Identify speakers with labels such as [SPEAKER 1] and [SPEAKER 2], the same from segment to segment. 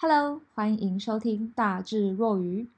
[SPEAKER 1] Hello，欢迎收听大智若愚。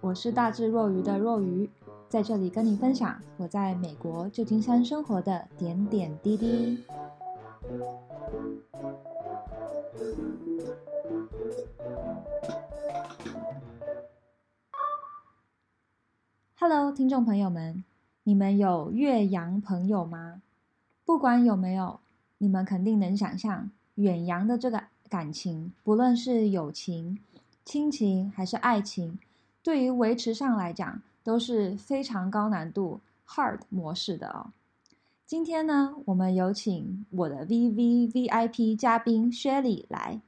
[SPEAKER 1] 我是大智若愚的若愚，在这里跟你分享我在美国旧金山生活的点点滴滴。Hello，听众朋友们，你们有岳阳朋友吗？不管有没有，你们肯定能想象远洋的这个感情，不论是友情、亲情还是爱情。对于维持上来讲都是非常高难度 hard 模式的哦。今天呢，我们有请我的 VVVIP 嘉宾薛里来。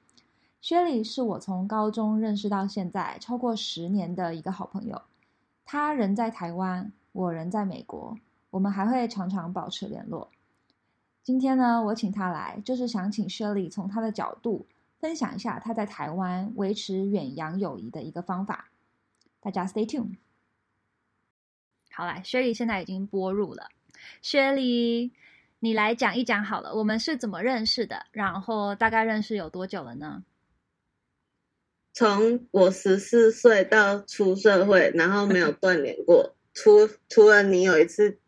[SPEAKER 1] 薛里是我从高中认识到现在超过十年的一个好朋友。他人在台湾，我人在美国，我们还会常常保持联络。今天呢，我请他来，就是想请薛里从他的角度分享一下他在台湾维持远洋友谊的一个方法。大家 stay tuned。好来，薛里现在已经播入了。薛里，你来讲一讲好了，我们是怎么认识的？然后大概认识有多久了呢？
[SPEAKER 2] 从我十四岁到出社会，然后没有断联过。除除了你有一次，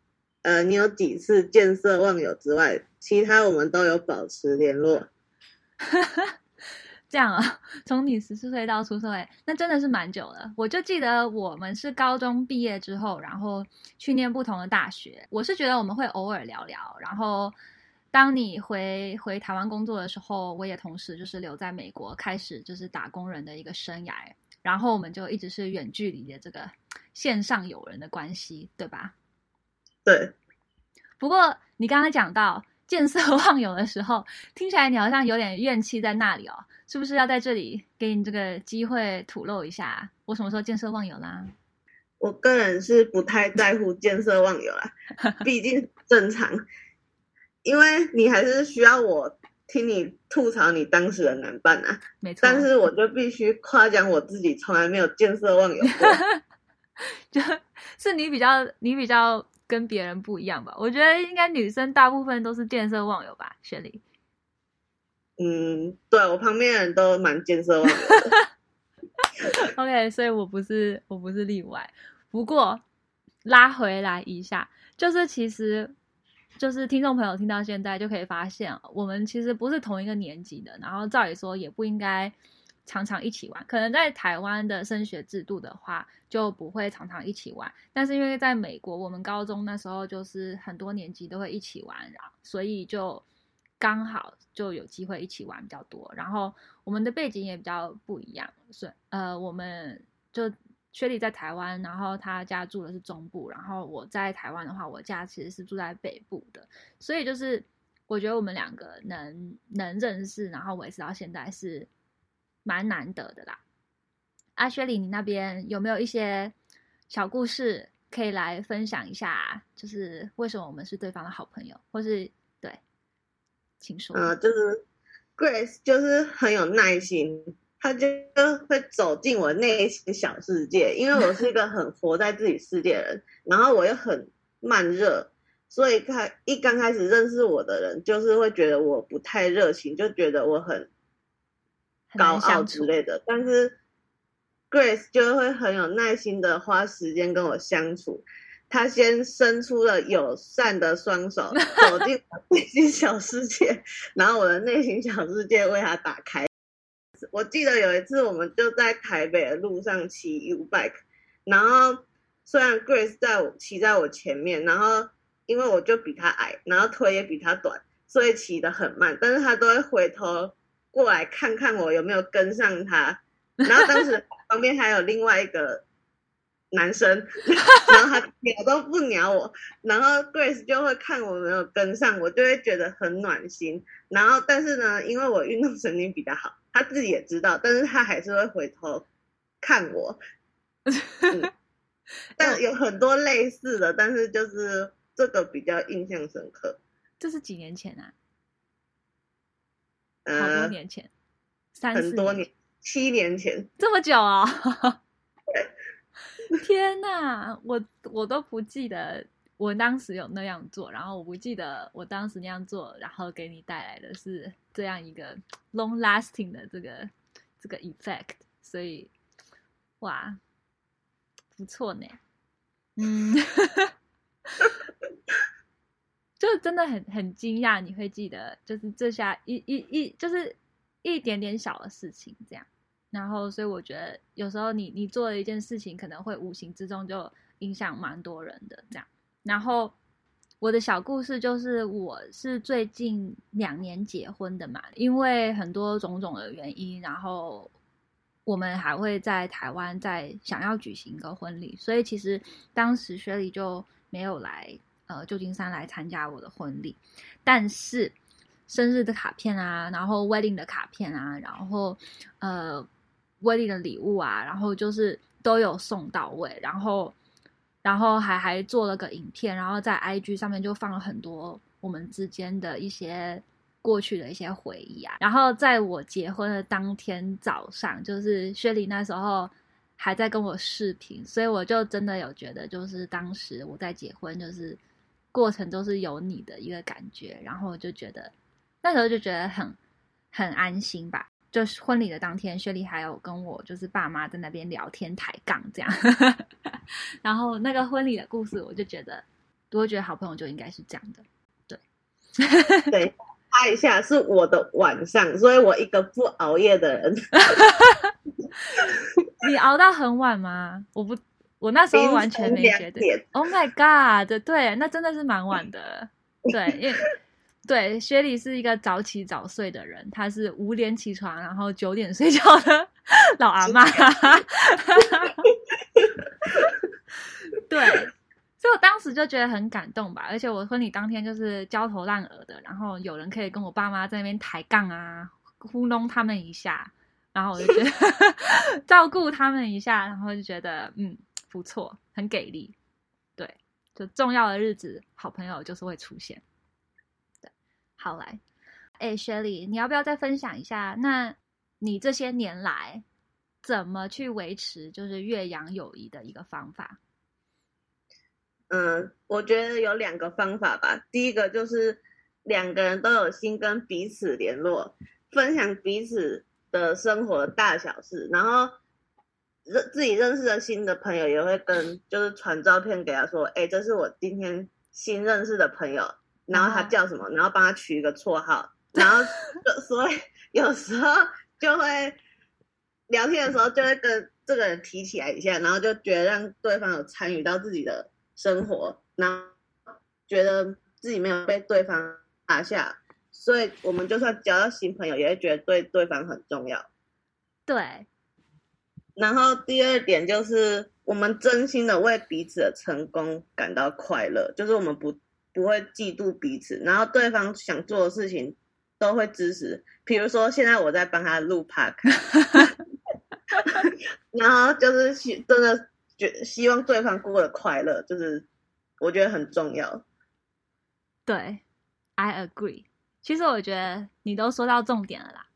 [SPEAKER 2] 呃，你有几次见色忘友之外，其他我们都有保持联络。
[SPEAKER 1] 这样啊，从你十四岁到出社会，那真的是蛮久了。我就记得我们是高中毕业之后，然后去念不同的大学。我是觉得我们会偶尔聊聊，然后当你回回台湾工作的时候，我也同时就是留在美国，开始就是打工人的一个生涯。然后我们就一直是远距离的这个线上友人的关系，对吧？
[SPEAKER 2] 对。
[SPEAKER 1] 不过你刚刚讲到见色忘友的时候，听起来你好像有点怨气在那里哦。是不是要在这里给你这个机会吐露一下？我什么时候见色忘友啦？
[SPEAKER 2] 我个人是不太在乎见色忘友啦，毕竟正常，因为你还是需要我听你吐槽你当时的男伴啊。
[SPEAKER 1] 没错，
[SPEAKER 2] 但是我就必须夸奖我自己，从来没有见色忘友过。
[SPEAKER 1] 就是你比较，你比较跟别人不一样吧？我觉得应该女生大部分都是见色忘友吧，雪莉。
[SPEAKER 2] 嗯，对，我旁边人都蛮见色忘友的。
[SPEAKER 1] OK，所以我不是我不是例外。不过拉回来一下，就是其实就是听众朋友听到现在就可以发现，我们其实不是同一个年级的。然后照理说也不应该常常一起玩。可能在台湾的升学制度的话，就不会常常一起玩。但是因为在美国，我们高中那时候就是很多年级都会一起玩，然后所以就。刚好就有机会一起玩比较多，然后我们的背景也比较不一样，所呃，我们就薛里在台湾，然后他家住的是中部，然后我在台湾的话，我家其实是住在北部的，所以就是我觉得我们两个能能认识，然后维持到现在是蛮难得的啦。阿，薛里，你那边有没有一些小故事可以来分享一下？就是为什么我们是对方的好朋友，或是对？请
[SPEAKER 2] 说。呃，就是 Grace，就是很有耐心，他就会走进我内心小世界。因为我是一个很活在自己世界的人，然后我又很慢热，所以他一刚开始认识我的人，就是会觉得我不太热情，就觉得我很高傲之类的。但是 Grace 就会很有耐心的花时间跟我相处。他先伸出了友善的双手，走进我内心小世界，然后我的内心小世界为他打开。我记得有一次，我们就在台北的路上骑 U bike，然后虽然 Grace 在我骑在我前面，然后因为我就比他矮，然后腿也比他短，所以骑得很慢，但是他都会回头过来看看我有没有跟上他。然后当时旁边还有另外一个。男生，然后他鸟都不鸟我，然后 Grace 就会看我没有跟上，我就会觉得很暖心。然后，但是呢，因为我运动神经比较好，他自己也知道，但是他还是会回头看我。嗯、但有很多类似的，但是就是这个比较印象深刻。
[SPEAKER 1] 这是几年前啊？
[SPEAKER 2] 呃，
[SPEAKER 1] 好多年前，三四年，
[SPEAKER 2] 很多年，七年前，
[SPEAKER 1] 这么久啊？对。天呐，我我都不记得我当时有那样做，然后我不记得我当时那样做，然后给你带来的是这样一个 long lasting 的这个这个 effect，所以哇，不错呢，嗯，就 真的很很惊讶，你会记得就是这下一一一就是一点点小的事情这样，然后所以我觉得有时候你你做了一件事情，可能会无形之中就影响蛮多人的这样。然后我的小故事就是，我是最近两年结婚的嘛，因为很多种种的原因，然后我们还会在台湾再想要举行一个婚礼，所以其实当时雪莉就没有来呃旧金山来参加我的婚礼，但是生日的卡片啊，然后 wedding 的卡片啊，然后呃 wedding 的礼物啊，然后就是都有送到位，然后。然后还还做了个影片，然后在 IG 上面就放了很多我们之间的一些过去的一些回忆啊。然后在我结婚的当天早上，就是雪莉那时候还在跟我视频，所以我就真的有觉得，就是当时我在结婚，就是过程都是有你的一个感觉，然后就觉得那时候就觉得很很安心吧。就是婚礼的当天，雪莉还有跟我就是爸妈在那边聊天抬杠这样，然后那个婚礼的故事，我就觉得，我觉得好朋友就应该是这样的，对，
[SPEAKER 2] 对，猜一下是我的晚上，所以我一个不熬夜的人，
[SPEAKER 1] 你熬到很晚吗？我不，我那时候完全没觉得，Oh my God，对对，那真的是蛮晚的，对，因为。对，雪莉是一个早起早睡的人，他是五点起床，然后九点睡觉的老阿妈。对，所以我当时就觉得很感动吧。而且我婚礼当天就是焦头烂额的，然后有人可以跟我爸妈在那边抬杠啊，糊弄他们一下，然后我就觉得 照顾他们一下，然后就觉得嗯不错，很给力。对，就重要的日子，好朋友就是会出现。对好来，哎，雪莉，你要不要再分享一下？那你这些年来怎么去维持就是岳阳友谊的一个方法？
[SPEAKER 2] 嗯，我觉得有两个方法吧。第一个就是两个人都有心跟彼此联络，分享彼此的生活大小事，然后认自己认识的新的朋友也会跟就是传照片给他说，哎，这是我今天新认识的朋友。然后他叫什么？然后帮他取一个绰号，然后 就所以有时候就会聊天的时候就会跟这个人提起来一下，然后就觉得让对方有参与到自己的生活，然后觉得自己没有被对方落下，所以我们就算交到新朋友，也会觉得对对方很重要。
[SPEAKER 1] 对。
[SPEAKER 2] 然后第二点就是我们真心的为彼此的成功感到快乐，就是我们不。不会嫉妒彼此，然后对方想做的事情都会支持。比如说，现在我在帮他录 Podcast，然后就是希真的觉希望对方过得快乐，就是我觉得很重要。
[SPEAKER 1] 对，I agree。其实我觉得你都说到重点了啦。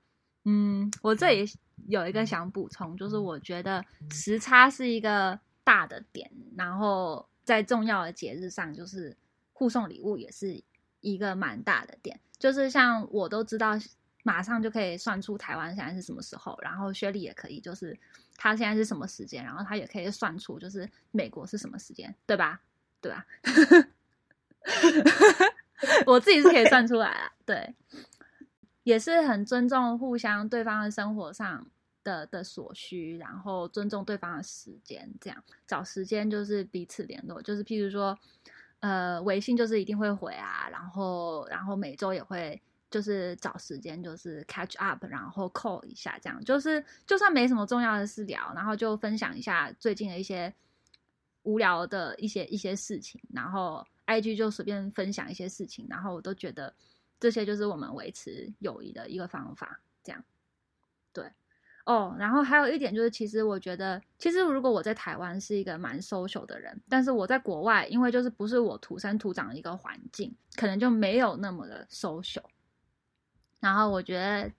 [SPEAKER 1] 嗯，我这里有一个想补充，就是我觉得时差是一个大的点，然后在重要的节日上，就是。互送礼物也是一个蛮大的点，就是像我都知道，马上就可以算出台湾现在是什么时候，然后薛丽也可以，就是他现在是什么时间，然后他也可以算出就是美国是什么时间，对吧？对吧？我自己是可以算出来啊，对，也是很尊重互相对方的生活上的的所需，然后尊重对方的时间，这样找时间就是彼此联络，就是譬如说。呃，微信就是一定会回啊，然后，然后每周也会就是找时间就是 catch up，然后 call 一下，这样就是就算没什么重要的事聊，然后就分享一下最近的一些无聊的一些一些事情，然后 IG 就随便分享一些事情，然后我都觉得这些就是我们维持友谊的一个方法，这样，对。哦然后还有一点就是，其实我觉得，其实如果我在台湾是一个蛮 social 的人，但是我在国外，因为就是不是我土生土长的一个环境，可能就没有那么的 social。然后我觉得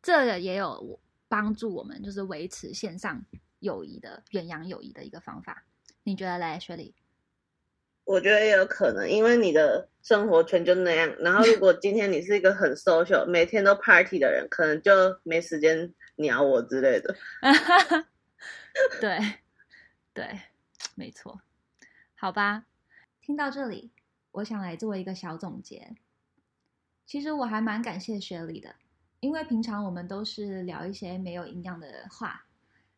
[SPEAKER 1] 这个也有帮助我们，就是维持线上友谊的远洋友谊的一个方法。你觉得嘞，雪莉？
[SPEAKER 2] 我觉得也有可能，因为你的生活圈就那样。然后，如果今天你是一个很 social、每天都 party 的人，可能就没时间鸟我之类的。
[SPEAKER 1] 对，对，没错。好吧，听到这里，我想来做一个小总结。其实我还蛮感谢雪莉的，因为平常我们都是聊一些没有营养的话，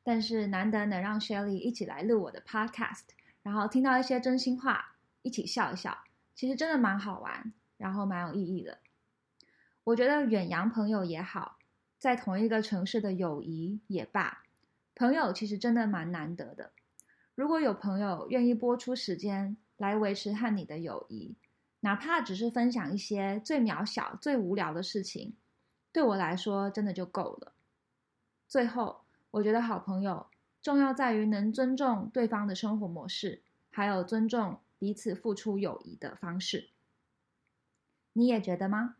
[SPEAKER 1] 但是难得能让雪莉一起来录我的 podcast，然后听到一些真心话。一起笑一笑，其实真的蛮好玩，然后蛮有意义的。我觉得远洋朋友也好，在同一个城市的友谊也罢，朋友其实真的蛮难得的。如果有朋友愿意拨出时间来维持和你的友谊，哪怕只是分享一些最渺小、最无聊的事情，对我来说真的就够了。最后，我觉得好朋友重要在于能尊重对方的生活模式，还有尊重。彼此付出友谊的方式，你也觉得吗？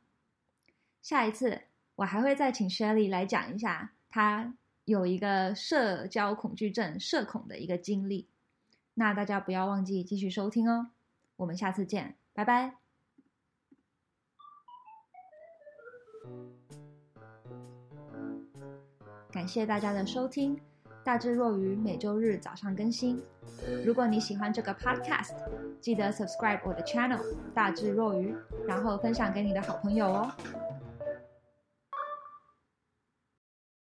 [SPEAKER 1] 下一次我还会再请 Shelly 来讲一下，她有一个社交恐惧症、社恐的一个经历。那大家不要忘记继续收听哦。我们下次见，拜拜。感谢大家的收听。大智若愚每周日早上更新。如果你喜欢这个 podcast，记得 subscribe 我的 channel 大智若愚，然后分享给你的好朋友哦。